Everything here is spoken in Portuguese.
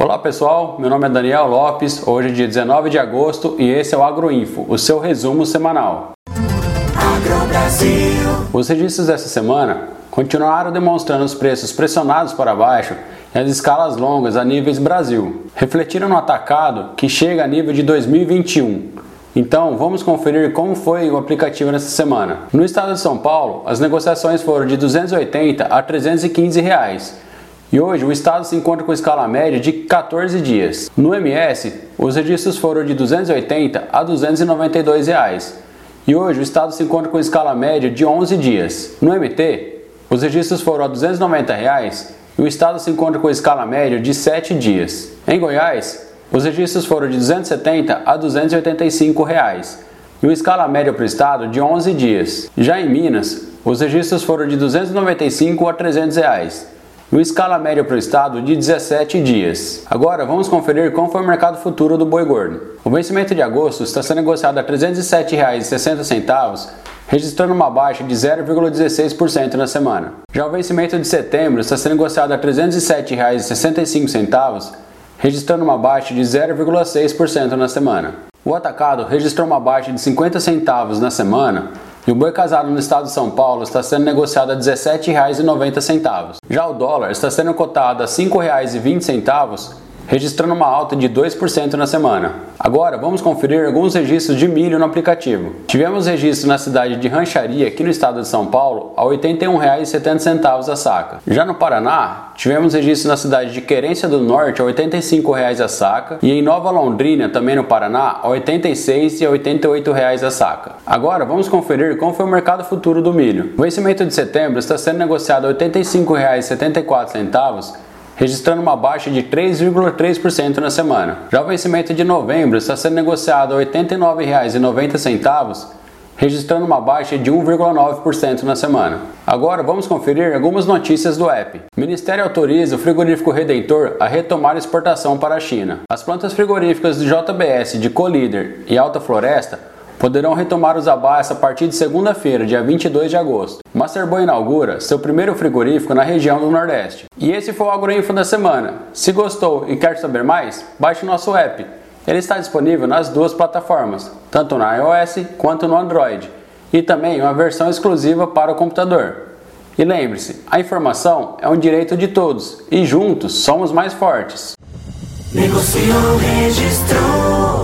Olá pessoal, meu nome é Daniel Lopes, hoje é dia 19 de agosto e esse é o Agroinfo, o seu resumo semanal. Os registros dessa semana continuaram demonstrando os preços pressionados para baixo e as escalas longas a níveis Brasil. Refletiram no atacado que chega a nível de 2021. Então, vamos conferir como foi o aplicativo nessa semana. No estado de São Paulo, as negociações foram de 280 a 315 reais e hoje o estado se encontra com escala média de 14 dias. No MS, os registros foram de 280 a 292 reais. E hoje o estado se encontra com escala média de 11 dias. No MT, os registros foram a 290 reais e o estado se encontra com escala média de 7 dias. Em Goiás, os registros foram de 270 a 285 reais e o escala média para o estado de 11 dias. Já em Minas, os registros foram de 295 a 300 reais uma escala média para o estado de 17 dias. Agora vamos conferir como foi o mercado futuro do boi gordo. O vencimento de agosto está sendo negociado a R$ 307,60, registrando uma baixa de 0,16% na semana. Já o vencimento de setembro está sendo negociado a R$ 307,65, registrando uma baixa de 0,6% na semana. O atacado registrou uma baixa de 50 centavos na semana, e o boi casado no estado de São Paulo está sendo negociado a R$ 17,90. Já o dólar está sendo cotado a R$ 5,20 registrando uma alta de 2% na semana. Agora vamos conferir alguns registros de milho no aplicativo. Tivemos registro na cidade de Rancharia, aqui no estado de São Paulo, a R$ 81,70 a saca. Já no Paraná, tivemos registro na cidade de Querência do Norte a R$ 85,00 a saca e em Nova Londrina, também no Paraná, a R$ 86 e 88 reais a saca. Agora vamos conferir como foi o mercado futuro do milho. O vencimento de setembro está sendo negociado a R$ 85,74 registrando uma baixa de 3,3% na semana. Já o vencimento de novembro está sendo negociado a R$ 89,90, registrando uma baixa de 1,9% na semana. Agora vamos conferir algumas notícias do app. O Ministério autoriza o frigorífico Redentor a retomar exportação para a China. As plantas frigoríficas do JBS de Colíder e Alta Floresta poderão retomar os abaios a partir de segunda-feira, dia 22 de agosto. Masterboy inaugura seu primeiro frigorífico na região do Nordeste. E esse foi o Agroinfo da semana. Se gostou e quer saber mais, baixe o nosso app. Ele está disponível nas duas plataformas, tanto na iOS quanto no Android, e também uma versão exclusiva para o computador. E lembre-se, a informação é um direito de todos e juntos somos mais fortes. Negociou, registrou.